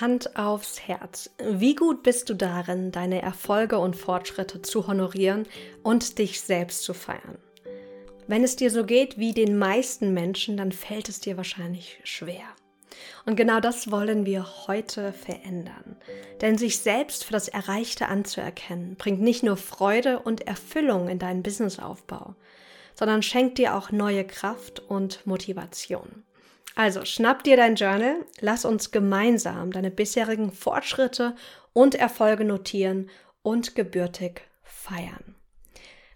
Hand aufs Herz. Wie gut bist du darin, deine Erfolge und Fortschritte zu honorieren und dich selbst zu feiern? Wenn es dir so geht wie den meisten Menschen, dann fällt es dir wahrscheinlich schwer. Und genau das wollen wir heute verändern. Denn sich selbst für das Erreichte anzuerkennen, bringt nicht nur Freude und Erfüllung in deinen Businessaufbau, sondern schenkt dir auch neue Kraft und Motivation. Also schnapp dir dein Journal, lass uns gemeinsam deine bisherigen Fortschritte und Erfolge notieren und gebürtig feiern.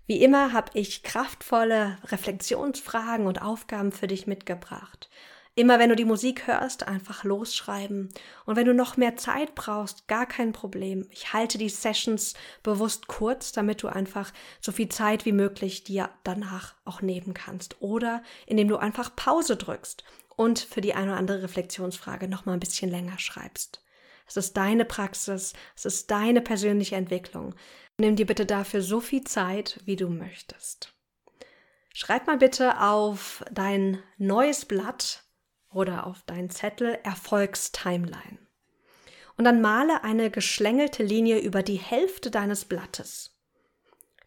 Wie immer habe ich kraftvolle Reflexionsfragen und Aufgaben für dich mitgebracht. Immer wenn du die Musik hörst, einfach losschreiben. Und wenn du noch mehr Zeit brauchst, gar kein Problem. Ich halte die Sessions bewusst kurz, damit du einfach so viel Zeit wie möglich dir danach auch nehmen kannst. Oder indem du einfach Pause drückst und für die eine oder andere Reflexionsfrage noch mal ein bisschen länger schreibst. Es ist deine Praxis, es ist deine persönliche Entwicklung. Nimm dir bitte dafür so viel Zeit, wie du möchtest. Schreib mal bitte auf dein neues Blatt oder auf deinen Zettel Erfolgstimeline. Und dann male eine geschlängelte Linie über die Hälfte deines Blattes.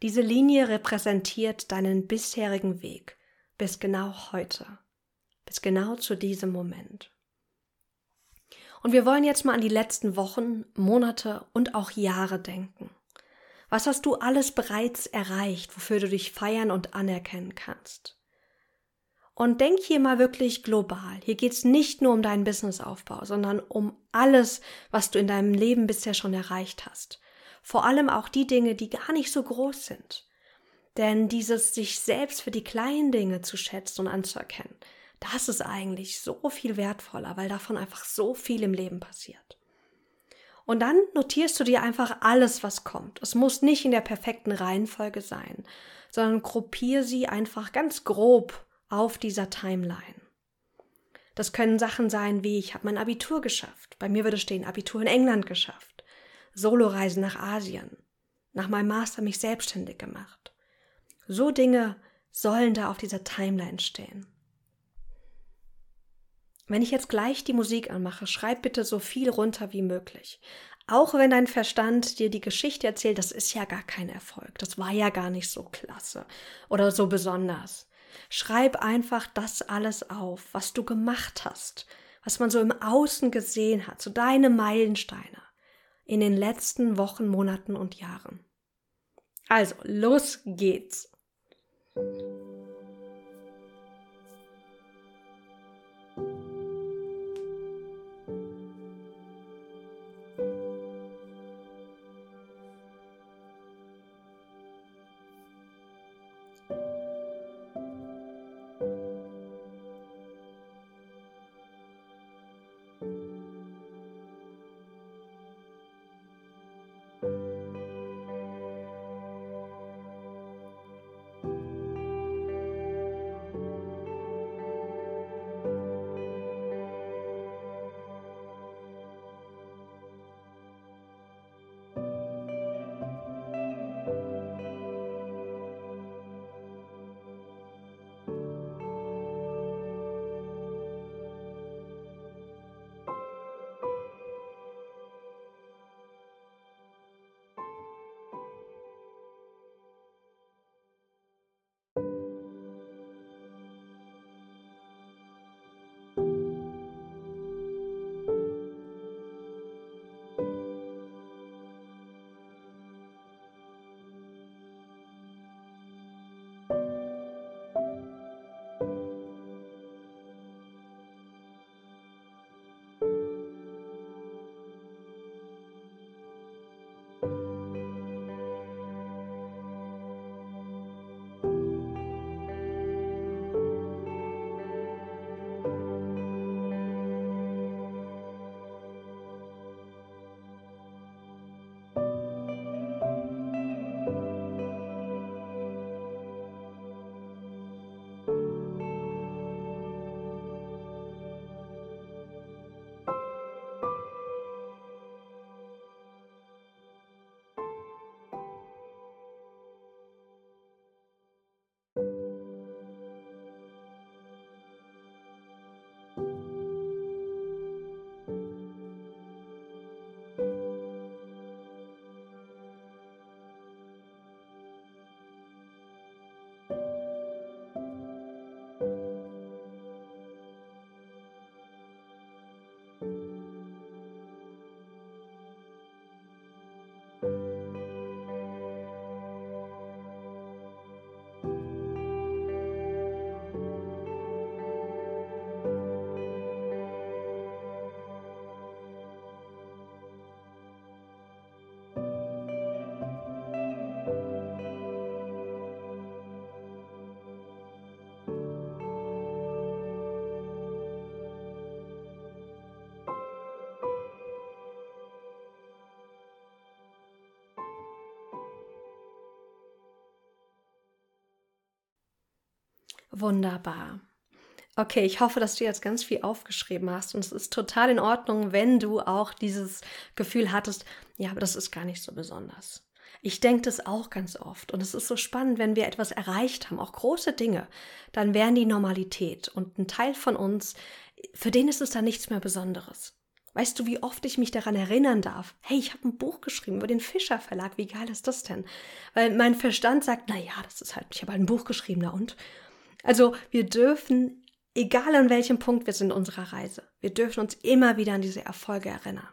Diese Linie repräsentiert deinen bisherigen Weg bis genau heute, bis genau zu diesem Moment. Und wir wollen jetzt mal an die letzten Wochen, Monate und auch Jahre denken. Was hast du alles bereits erreicht, wofür du dich feiern und anerkennen kannst? Und denk hier mal wirklich global. Hier geht es nicht nur um deinen Businessaufbau, sondern um alles, was du in deinem Leben bisher schon erreicht hast. Vor allem auch die Dinge, die gar nicht so groß sind. Denn dieses sich selbst für die kleinen Dinge zu schätzen und anzuerkennen, das ist eigentlich so viel wertvoller, weil davon einfach so viel im Leben passiert. Und dann notierst du dir einfach alles, was kommt. Es muss nicht in der perfekten Reihenfolge sein, sondern gruppier sie einfach ganz grob auf dieser Timeline. Das können Sachen sein wie, ich habe mein Abitur geschafft. Bei mir würde stehen, Abitur in England geschafft. Soloreisen nach Asien. Nach meinem Master mich selbstständig gemacht. So Dinge sollen da auf dieser Timeline stehen. Wenn ich jetzt gleich die Musik anmache, schreib bitte so viel runter wie möglich. Auch wenn dein Verstand dir die Geschichte erzählt, das ist ja gar kein Erfolg, das war ja gar nicht so klasse oder so besonders. Schreib einfach das alles auf, was du gemacht hast, was man so im Außen gesehen hat, so deine Meilensteine in den letzten Wochen, Monaten und Jahren. Also, los geht's. Wunderbar. Okay, ich hoffe, dass du jetzt ganz viel aufgeschrieben hast und es ist total in Ordnung, wenn du auch dieses Gefühl hattest, ja, aber das ist gar nicht so besonders. Ich denke das auch ganz oft und es ist so spannend, wenn wir etwas erreicht haben, auch große Dinge, dann wären die Normalität und ein Teil von uns, für den ist es dann nichts mehr Besonderes. Weißt du, wie oft ich mich daran erinnern darf? Hey, ich habe ein Buch geschrieben über den Fischer Verlag. Wie geil ist das denn? Weil mein Verstand sagt, na ja, das ist halt, ich habe halt ein Buch geschrieben, na und? Also, wir dürfen egal an welchem Punkt wir sind unserer Reise, wir dürfen uns immer wieder an diese Erfolge erinnern.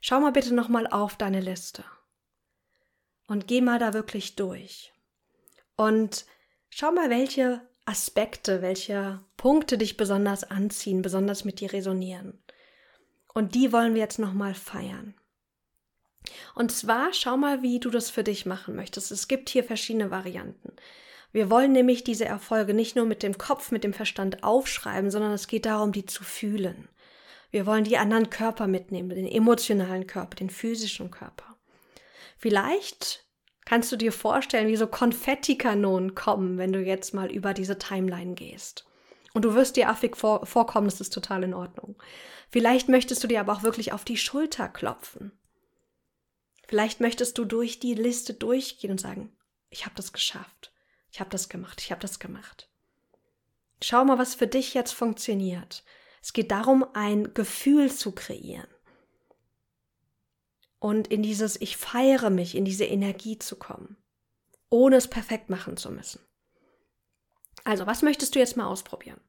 Schau mal bitte nochmal auf deine Liste und geh mal da wirklich durch. Und schau mal, welche Aspekte, welche Punkte dich besonders anziehen, besonders mit dir resonieren. Und die wollen wir jetzt nochmal feiern. Und zwar schau mal, wie du das für dich machen möchtest. Es gibt hier verschiedene Varianten. Wir wollen nämlich diese Erfolge nicht nur mit dem Kopf, mit dem Verstand aufschreiben, sondern es geht darum, die zu fühlen. Wir wollen die anderen Körper mitnehmen, den emotionalen Körper, den physischen Körper. Vielleicht kannst du dir vorstellen, wie so Konfettikanonen kommen, wenn du jetzt mal über diese Timeline gehst. Und du wirst dir affig vor vorkommen, das ist total in Ordnung. Vielleicht möchtest du dir aber auch wirklich auf die Schulter klopfen. Vielleicht möchtest du durch die Liste durchgehen und sagen, ich habe das geschafft. Ich habe das gemacht, ich habe das gemacht. Schau mal, was für dich jetzt funktioniert. Es geht darum, ein Gefühl zu kreieren. Und in dieses Ich feiere mich, in diese Energie zu kommen, ohne es perfekt machen zu müssen. Also, was möchtest du jetzt mal ausprobieren?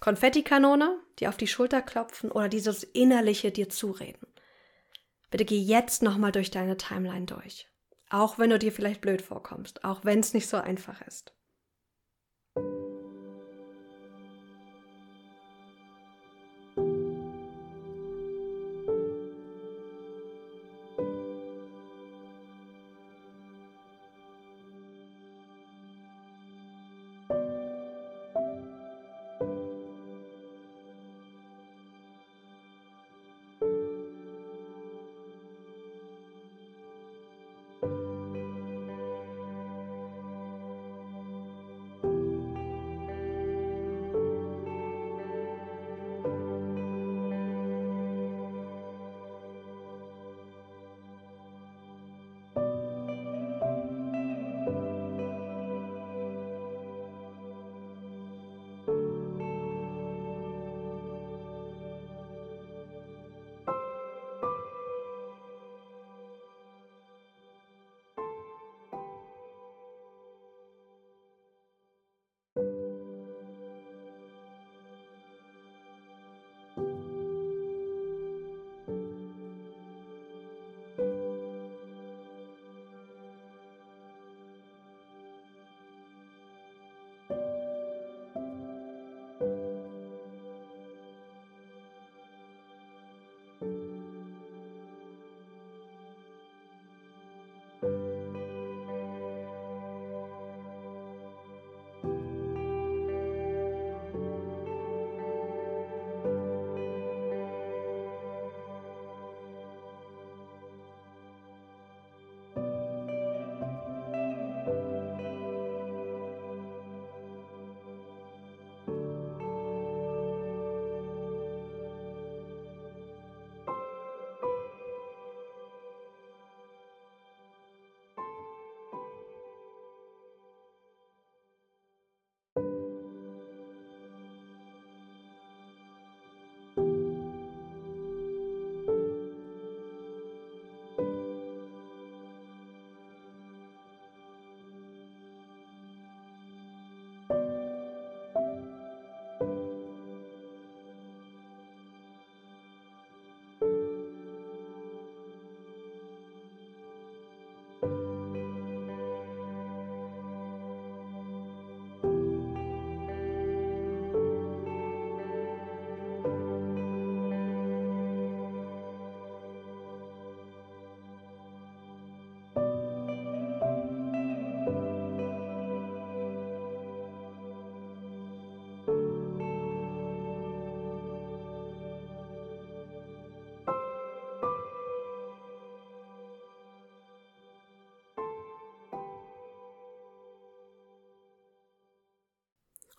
Konfettikanone, die auf die Schulter klopfen oder dieses innerliche dir zureden. Bitte geh jetzt nochmal durch deine Timeline durch. Auch wenn du dir vielleicht blöd vorkommst, auch wenn es nicht so einfach ist.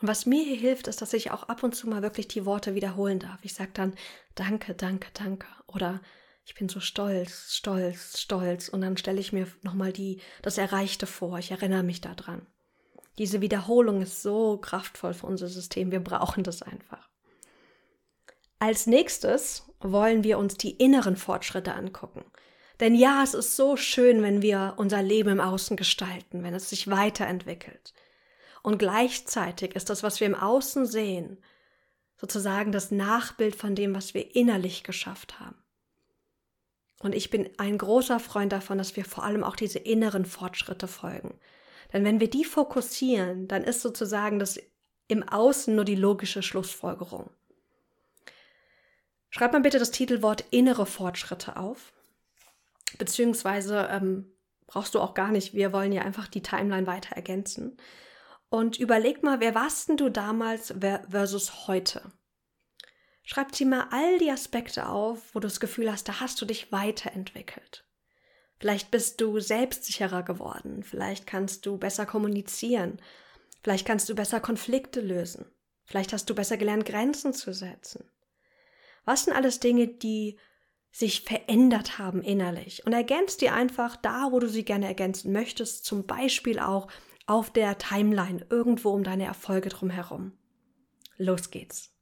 Und was mir hier hilft, ist, dass ich auch ab und zu mal wirklich die Worte wiederholen darf. Ich sage dann Danke, danke, danke. Oder ich bin so stolz, stolz, stolz. Und dann stelle ich mir nochmal die, das Erreichte vor. Ich erinnere mich daran. Diese Wiederholung ist so kraftvoll für unser System. Wir brauchen das einfach. Als nächstes wollen wir uns die inneren Fortschritte angucken. Denn ja, es ist so schön, wenn wir unser Leben im Außen gestalten, wenn es sich weiterentwickelt. Und gleichzeitig ist das, was wir im Außen sehen, sozusagen das Nachbild von dem, was wir innerlich geschafft haben. Und ich bin ein großer Freund davon, dass wir vor allem auch diese inneren Fortschritte folgen. Denn wenn wir die fokussieren, dann ist sozusagen das im Außen nur die logische Schlussfolgerung. Schreib mal bitte das Titelwort innere Fortschritte auf. Beziehungsweise ähm, brauchst du auch gar nicht. Wir wollen ja einfach die Timeline weiter ergänzen. Und überleg mal, wer warst denn du damals versus heute? Schreib dir mal all die Aspekte auf, wo du das Gefühl hast, da hast du dich weiterentwickelt. Vielleicht bist du selbstsicherer geworden, vielleicht kannst du besser kommunizieren, vielleicht kannst du besser Konflikte lösen, vielleicht hast du besser gelernt, Grenzen zu setzen. Was sind alles Dinge, die sich verändert haben innerlich? Und ergänzt die einfach da, wo du sie gerne ergänzen möchtest, zum Beispiel auch auf der Timeline, irgendwo um deine Erfolge drumherum. Los geht's.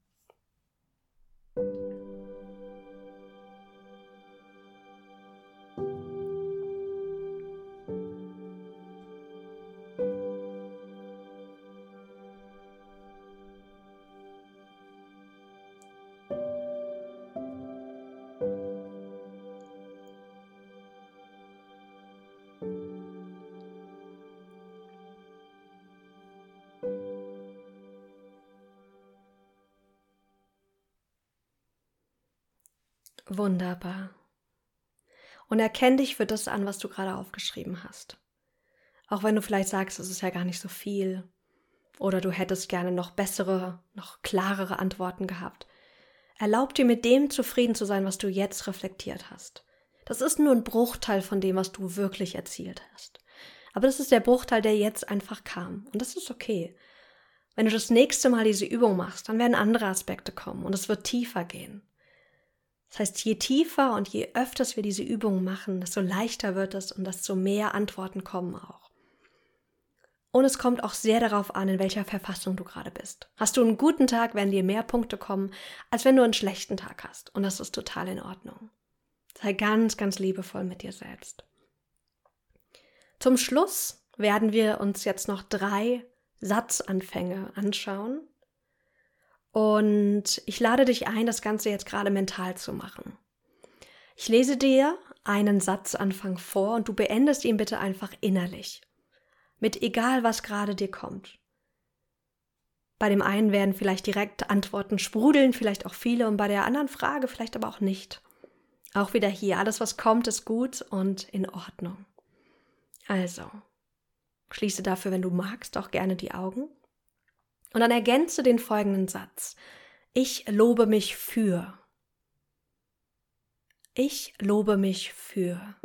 Wunderbar. Und erkenn dich für das an, was du gerade aufgeschrieben hast. Auch wenn du vielleicht sagst, es ist ja gar nicht so viel oder du hättest gerne noch bessere, noch klarere Antworten gehabt. Erlaub dir mit dem zufrieden zu sein, was du jetzt reflektiert hast. Das ist nur ein Bruchteil von dem, was du wirklich erzielt hast. Aber das ist der Bruchteil, der jetzt einfach kam. Und das ist okay. Wenn du das nächste Mal diese Übung machst, dann werden andere Aspekte kommen und es wird tiefer gehen. Das heißt, je tiefer und je öfters wir diese Übungen machen, desto leichter wird es und desto mehr Antworten kommen auch. Und es kommt auch sehr darauf an, in welcher Verfassung du gerade bist. Hast du einen guten Tag, werden dir mehr Punkte kommen, als wenn du einen schlechten Tag hast. Und das ist total in Ordnung. Sei ganz, ganz liebevoll mit dir selbst. Zum Schluss werden wir uns jetzt noch drei Satzanfänge anschauen, und ich lade dich ein, das Ganze jetzt gerade mental zu machen. Ich lese dir einen Satzanfang vor und du beendest ihn bitte einfach innerlich. Mit egal, was gerade dir kommt. Bei dem einen werden vielleicht direkt Antworten sprudeln, vielleicht auch viele, und bei der anderen Frage vielleicht aber auch nicht. Auch wieder hier, alles, was kommt, ist gut und in Ordnung. Also, schließe dafür, wenn du magst, auch gerne die Augen und dann ergänze den folgenden Satz. Ich lobe mich für. Ich lobe mich für.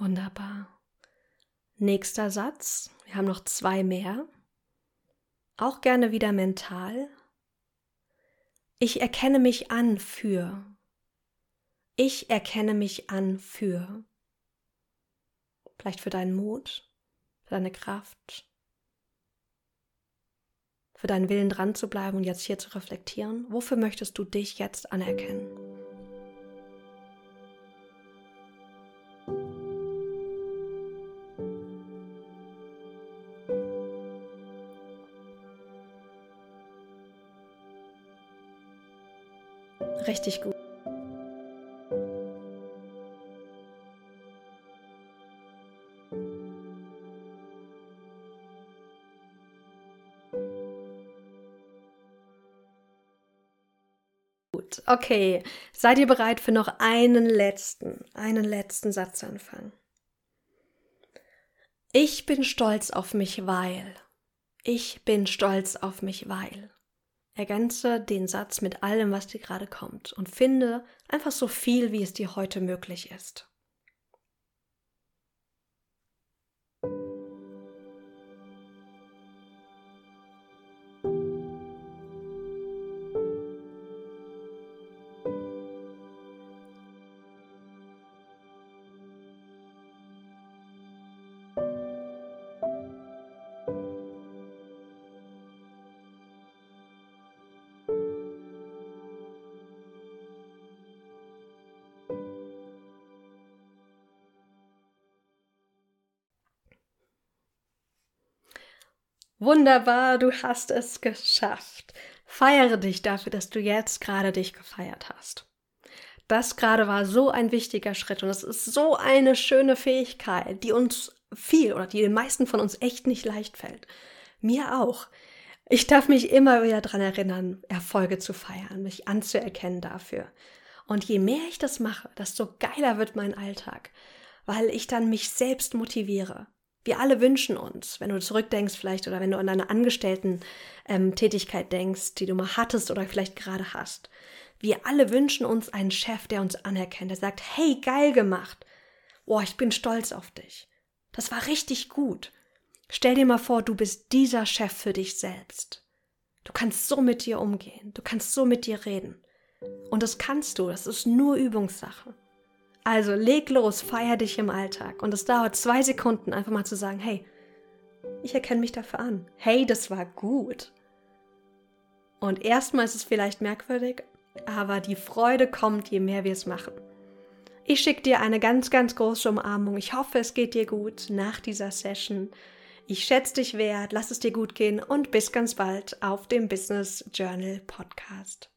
Wunderbar. Nächster Satz. Wir haben noch zwei mehr. Auch gerne wieder mental. Ich erkenne mich an für. Ich erkenne mich an für. Vielleicht für deinen Mut, für deine Kraft, für deinen Willen dran zu bleiben und jetzt hier zu reflektieren. Wofür möchtest du dich jetzt anerkennen? richtig gut. Okay, seid ihr bereit für noch einen letzten, einen letzten Satzanfang? Ich bin stolz auf mich, weil. Ich bin stolz auf mich, weil. Ergänze den Satz mit allem, was dir gerade kommt und finde einfach so viel, wie es dir heute möglich ist. Wunderbar, du hast es geschafft. Feiere dich dafür, dass du jetzt gerade dich gefeiert hast. Das gerade war so ein wichtiger Schritt und es ist so eine schöne Fähigkeit, die uns viel oder die den meisten von uns echt nicht leicht fällt. Mir auch. Ich darf mich immer wieder daran erinnern, Erfolge zu feiern, mich anzuerkennen dafür. Und je mehr ich das mache, desto geiler wird mein Alltag, weil ich dann mich selbst motiviere. Wir alle wünschen uns, wenn du zurückdenkst vielleicht oder wenn du an deine Angestellten-Tätigkeit ähm, denkst, die du mal hattest oder vielleicht gerade hast. Wir alle wünschen uns einen Chef, der uns anerkennt, der sagt, hey, geil gemacht. Boah, ich bin stolz auf dich. Das war richtig gut. Stell dir mal vor, du bist dieser Chef für dich selbst. Du kannst so mit dir umgehen, du kannst so mit dir reden. Und das kannst du, das ist nur Übungssache. Also leg los, feier dich im Alltag. Und es dauert zwei Sekunden, einfach mal zu sagen, hey, ich erkenne mich dafür an. Hey, das war gut. Und erstmal ist es vielleicht merkwürdig, aber die Freude kommt, je mehr wir es machen. Ich schicke dir eine ganz, ganz große Umarmung. Ich hoffe, es geht dir gut nach dieser Session. Ich schätze dich wert, lass es dir gut gehen und bis ganz bald auf dem Business Journal Podcast.